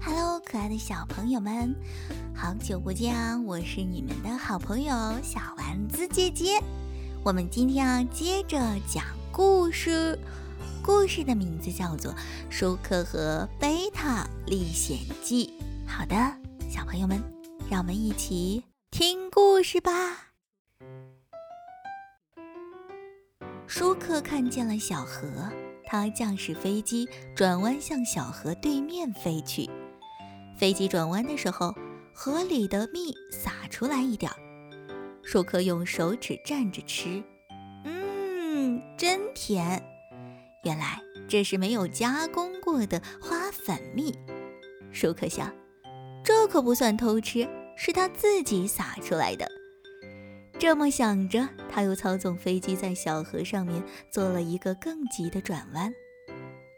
Hello，可爱的小朋友们，好久不见啊！我是你们的好朋友小丸子姐姐。我们今天要接着讲故事，故事的名字叫做《舒克和贝塔历险记》。好的，小朋友们，让我们一起听故事吧。舒克看见了小河，他驾驶飞机转弯向小河对面飞去。飞机转弯的时候，河里的蜜洒出来一点儿。舒克用手指蘸着吃，嗯，真甜。原来这是没有加工过的花粉蜜。舒克想，这可不算偷吃，是他自己撒出来的。这么想着，他又操纵飞机在小河上面做了一个更急的转弯。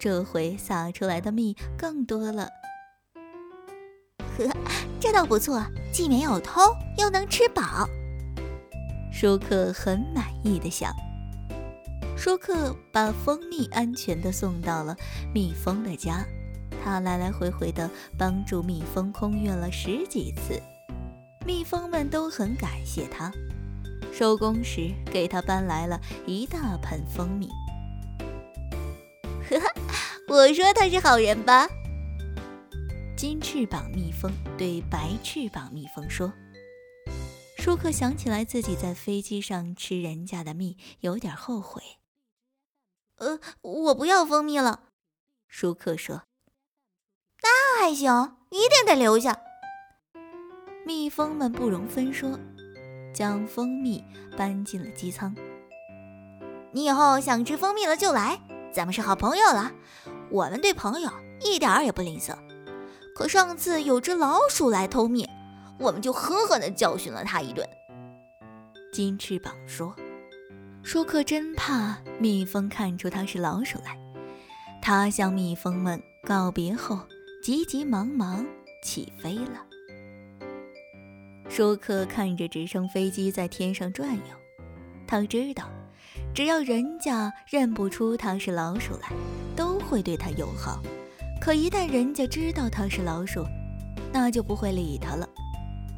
这回撒出来的蜜更多了。呵，这倒不错，既没有偷，又能吃饱。舒克很满意的想。舒克把蜂蜜安全的送到了蜜蜂的家，他来来回回的帮助蜜蜂空运了十几次，蜜蜂们都很感谢他。收工时，给他搬来了一大盆蜂蜜。呵呵，我说他是好人吧？金翅膀蜜蜂对白翅膀蜜蜂说。舒克想起来自己在飞机上吃人家的蜜，有点后悔。呃，我不要蜂蜜了。舒克说。那还行，一定得留下。蜜蜂们不容分说。将蜂蜜搬进了机舱。你以后想吃蜂蜜了就来，咱们是好朋友了。我们对朋友一点儿也不吝啬。可上次有只老鼠来偷蜜，我们就狠狠地教训了它一顿。金翅膀说：“舒克真怕蜜蜂看出他是老鼠来。”他向蜜蜂们告别后，急急忙忙起飞了。舒克看着直升飞机在天上转悠，他知道，只要人家认不出他是老鼠来，都会对他友好。可一旦人家知道他是老鼠，那就不会理他了。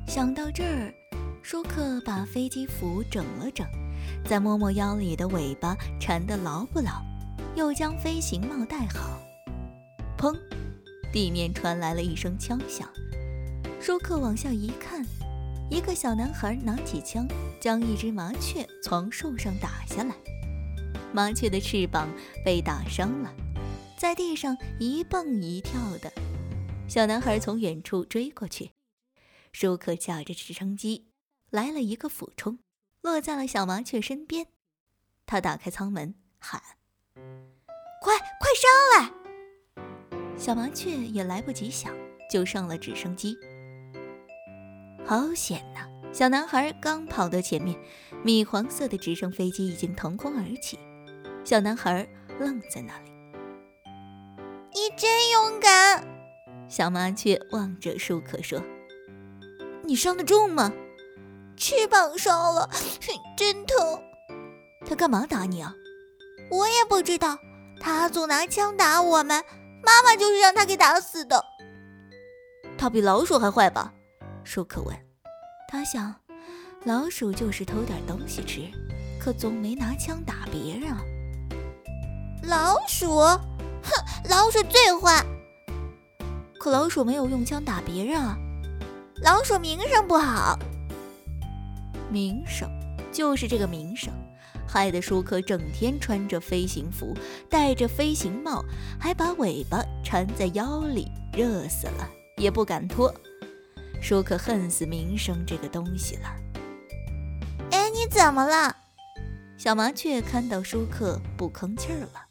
想到这儿，舒克把飞机服整了整，再摸摸腰里的尾巴缠得牢不牢，又将飞行帽戴好。砰！地面传来了一声枪响。舒克往下一看。一个小男孩拿起枪，将一只麻雀从树上打下来。麻雀的翅膀被打伤了，在地上一蹦一跳的。小男孩从远处追过去，舒克驾着直升机来了一个俯冲，落在了小麻雀身边。他打开舱门，喊：“快快上来！”小麻雀也来不及想，就上了直升机。好险呐！小男孩刚跑到前面，米黄色的直升飞机已经腾空而起。小男孩愣在那里。你真勇敢！小麻雀望着舒克说：“你伤得重吗？翅膀烧了，真疼。他干嘛打你啊？我也不知道。他总拿枪打我们，妈妈就是让他给打死的。他比老鼠还坏吧？”舒克问他想，老鼠就是偷点东西吃，可总没拿枪打别人啊。老鼠，哼，老鼠最坏。可老鼠没有用枪打别人啊。老鼠名声不好。名声，就是这个名声，害得舒克整天穿着飞行服，戴着飞行帽，还把尾巴缠在腰里，热死了也不敢脱。舒克恨死名声这个东西了。哎，你怎么了？小麻雀看到舒克不吭气儿了。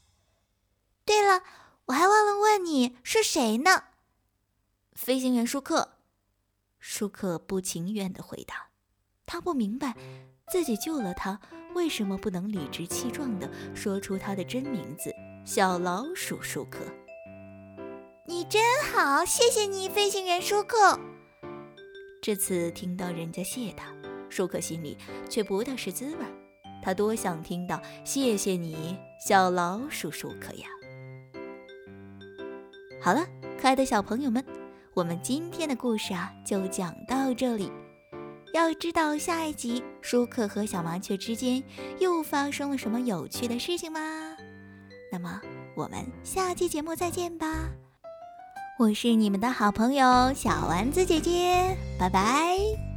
对了，我还忘了问你是谁呢？飞行员舒克。舒克不情愿地回答。他不明白自己救了他，为什么不能理直气壮地说出他的真名字——小老鼠舒克。你真好，谢谢你，飞行员舒克。这次听到人家谢他，舒克心里却不大是滋味。他多想听到“谢谢你，小老鼠舒克呀”。好了，可爱的小朋友们，我们今天的故事啊就讲到这里。要知道下一集舒克和小麻雀之间又发生了什么有趣的事情吗？那么我们下期节目再见吧！我是你们的好朋友小丸子姐姐，拜拜。